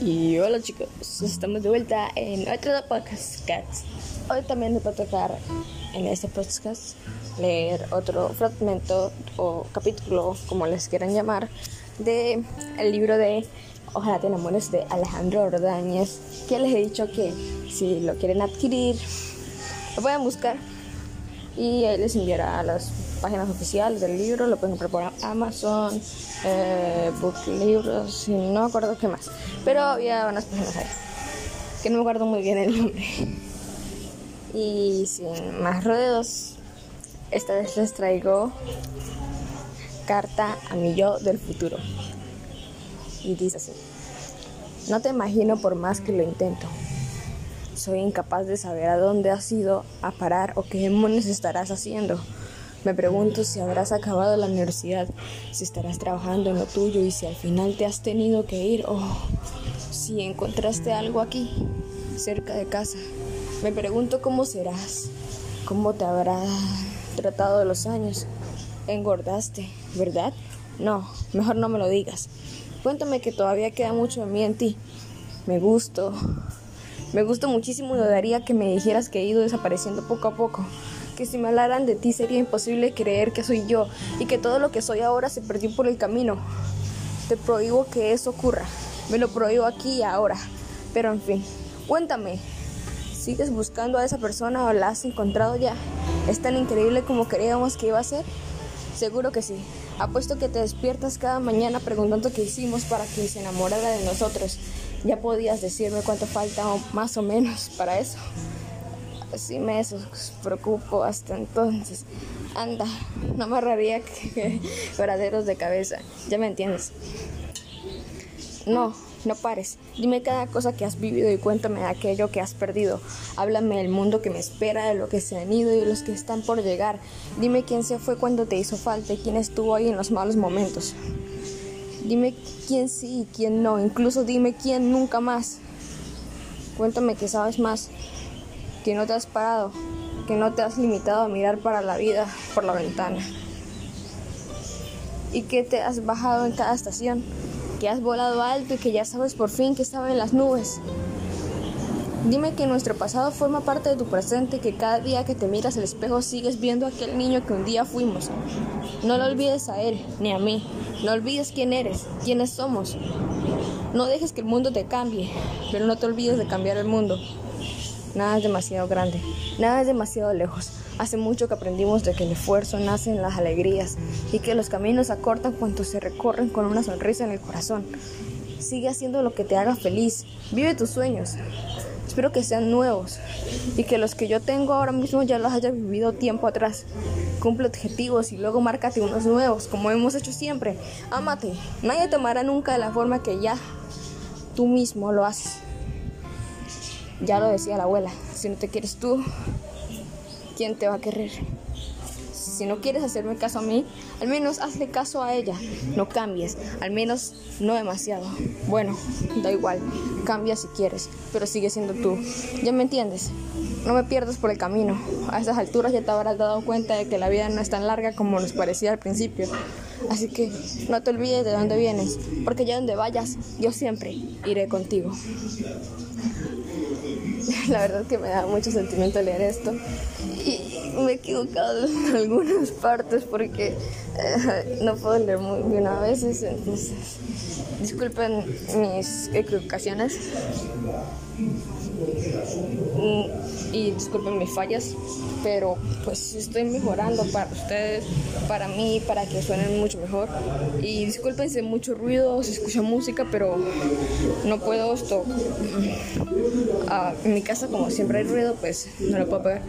Y hola chicos, estamos de vuelta en otro podcast. Hoy también nos va a tocar en este podcast leer otro fragmento o capítulo, como les quieran llamar, de el libro de Ojalá te enamores de Alejandro Ordóñez, que les he dicho que si lo quieren adquirir, lo pueden buscar y ahí les enviará a las páginas oficiales del libro, lo pueden comprar por Amazon, eh, Book Libros, no acuerdo qué más, pero había unas páginas ahí, que no me acuerdo muy bien el nombre. Y sin más rodeos, esta vez les traigo carta a mi yo del futuro. Y dice así, no te imagino por más que lo intento. Soy incapaz de saber a dónde has ido a parar o qué demonios estarás haciendo. Me pregunto si habrás acabado la universidad, si estarás trabajando en lo tuyo y si al final te has tenido que ir o si encontraste algo aquí, cerca de casa. Me pregunto cómo serás, cómo te habrá tratado los años. Engordaste, ¿verdad? No, mejor no me lo digas. Cuéntame que todavía queda mucho de mí en ti. Me gusto. Me gusto muchísimo y daría que me dijeras que he ido desapareciendo poco a poco que si me hablaran de ti sería imposible creer que soy yo y que todo lo que soy ahora se perdió por el camino. Te prohíbo que eso ocurra. Me lo prohíbo aquí y ahora. Pero en fin, cuéntame. ¿Sigues buscando a esa persona o la has encontrado ya? ¿Es tan increíble como creíamos que iba a ser? Seguro que sí. Apuesto que te despiertas cada mañana preguntando qué hicimos para que se enamorara de nosotros. Ya podías decirme cuánto falta o más o menos para eso sí me preocupo hasta entonces. Anda, no me agarraría que verdaderos de cabeza. Ya me entiendes. No, no pares. Dime cada cosa que has vivido y cuéntame aquello que has perdido. Háblame del mundo que me espera, de lo que se han ido y de los que están por llegar. Dime quién se fue cuando te hizo falta y quién estuvo ahí en los malos momentos. Dime quién sí y quién no. Incluso dime quién nunca más. Cuéntame que sabes más que no te has parado, que no te has limitado a mirar para la vida por la ventana. Y que te has bajado en cada estación, que has volado alto y que ya sabes por fin que estaba en las nubes. Dime que nuestro pasado forma parte de tu presente, que cada día que te miras al espejo sigues viendo a aquel niño que un día fuimos. No lo olvides a él, ni a mí. No olvides quién eres, quiénes somos. No dejes que el mundo te cambie, pero no te olvides de cambiar el mundo. Nada es demasiado grande, nada es demasiado lejos. Hace mucho que aprendimos de que el esfuerzo nace en las alegrías y que los caminos acortan cuando se recorren con una sonrisa en el corazón. Sigue haciendo lo que te haga feliz, vive tus sueños. Espero que sean nuevos y que los que yo tengo ahora mismo ya los haya vivido tiempo atrás. Cumple objetivos y luego márcate unos nuevos, como hemos hecho siempre. Ámate, nadie te nunca de la forma que ya tú mismo lo haces. Ya lo decía la abuela, si no te quieres tú, ¿quién te va a querer? Si no quieres hacerme caso a mí, al menos hazle caso a ella. No cambies, al menos no demasiado. Bueno, da igual, cambia si quieres, pero sigue siendo tú. ¿Ya me entiendes? No me pierdas por el camino. A esas alturas ya te habrás dado cuenta de que la vida no es tan larga como nos parecía al principio. Así que no te olvides de dónde vienes, porque ya donde vayas, yo siempre iré contigo. La verdad que me da mucho sentimiento leer esto me he equivocado en algunas partes porque eh, no puedo leer muy bien a veces, entonces disculpen mis equivocaciones y disculpen mis fallas, pero pues estoy mejorando para ustedes, para mí, para que suenen mucho mejor. Y disculpen si mucho ruido, si escucha música, pero no puedo esto. Ah, en mi casa, como siempre hay ruido, pues no lo puedo apagar.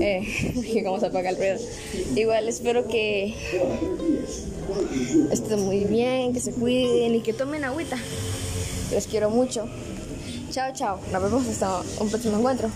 Eh, vamos a apagar el ruido. Igual espero que estén muy bien, que se cuiden y que tomen agüita. Los quiero mucho. Chao, chao. Nos vemos hasta un próximo encuentro.